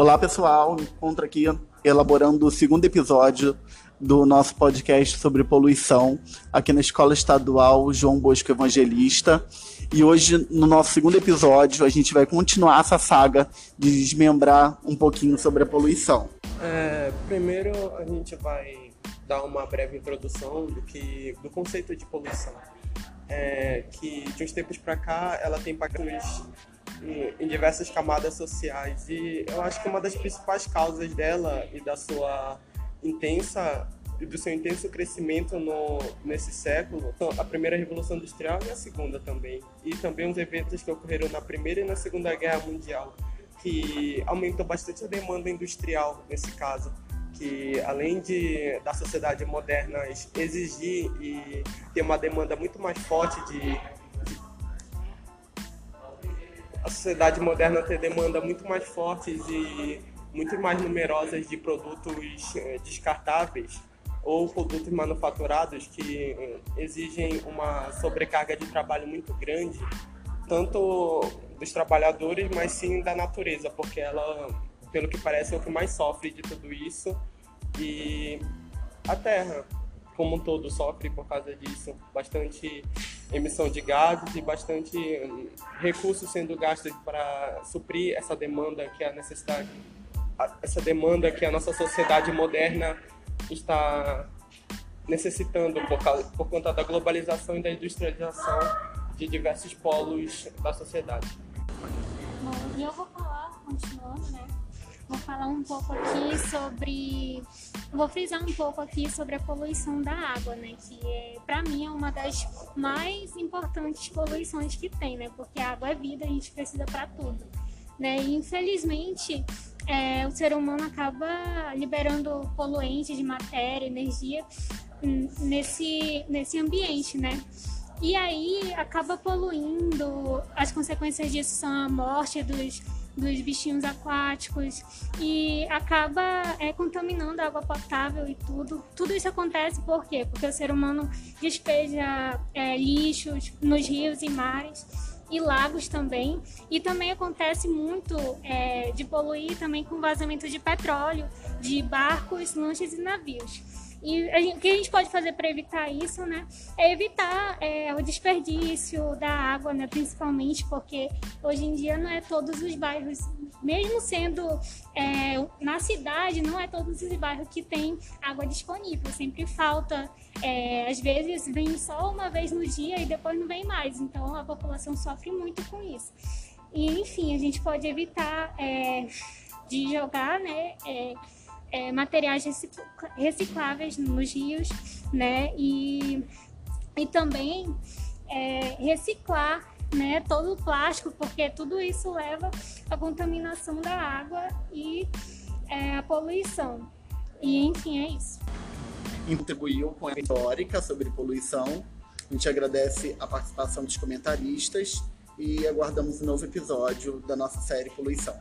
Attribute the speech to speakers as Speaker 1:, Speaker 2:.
Speaker 1: Olá, pessoal. Encontro aqui elaborando o segundo episódio do nosso podcast sobre poluição, aqui na Escola Estadual João Bosco Evangelista. E hoje, no nosso segundo episódio, a gente vai continuar essa saga de desmembrar um pouquinho sobre a poluição.
Speaker 2: É, primeiro, a gente vai dar uma breve introdução do, que, do conceito de poluição. É, que de uns tempos para cá ela tem impactos em, diversas camadas sociais. E eu acho que uma das principais causas dela e da sua intensa do seu intenso crescimento no, nesse século, a primeira revolução industrial e a segunda também, e também os eventos que ocorreram na primeira e na segunda guerra mundial, que aumentou bastante a demanda industrial nesse caso, que além de da sociedade moderna exigir e ter uma demanda muito mais forte de a sociedade moderna ter demanda muito mais fortes e muito mais numerosas de produtos eh, descartáveis ou produtos manufaturados que eh, exigem uma sobrecarga de trabalho muito grande, tanto dos trabalhadores, mas sim da natureza, porque ela, pelo que parece, é o que mais sofre de tudo isso. E a Terra, como um todo, sofre por causa disso. Bastante emissão de gases e bastante hum, recursos sendo gastos para suprir essa demanda que a necessidade essa demanda que a nossa sociedade moderna está necessitando por, causa, por conta da globalização e da industrialização de diversos polos da sociedade.
Speaker 3: Bom, e eu vou falar, continuando, né? Vou falar um pouco aqui sobre. Vou frisar um pouco aqui sobre a poluição da água, né? Que é, para mim é uma das mais importantes poluições que tem, né? Porque a água é vida, a gente precisa para tudo. Né? E infelizmente é, o ser humano acaba liberando poluentes de matéria, energia nesse, nesse ambiente, né? E aí acaba poluindo, as consequências disso são a morte dos, dos bichinhos aquáticos e acaba é, contaminando a água potável e tudo. Tudo isso acontece por quê? Porque o ser humano despeja é, lixos nos rios e mares e lagos também. E também acontece muito é, de poluir também com vazamento de petróleo de barcos, lanchas e navios. E gente, o que a gente pode fazer para evitar isso, né? É evitar é, o desperdício da água, né? Principalmente porque hoje em dia não é todos os bairros, mesmo sendo é, na cidade, não é todos os bairros que tem água disponível. Sempre falta, é, às vezes vem só uma vez no dia e depois não vem mais. Então a população sofre muito com isso. E enfim, a gente pode evitar é, de jogar, né? É, materiais recicláveis nos rios, né? E, e também é, reciclar né, todo o plástico, porque tudo isso leva à contaminação da água e é, a poluição. E enfim, é isso.
Speaker 1: Contribuiu com a histórica sobre poluição. A gente agradece a participação dos comentaristas e aguardamos um novo episódio da nossa série Poluição.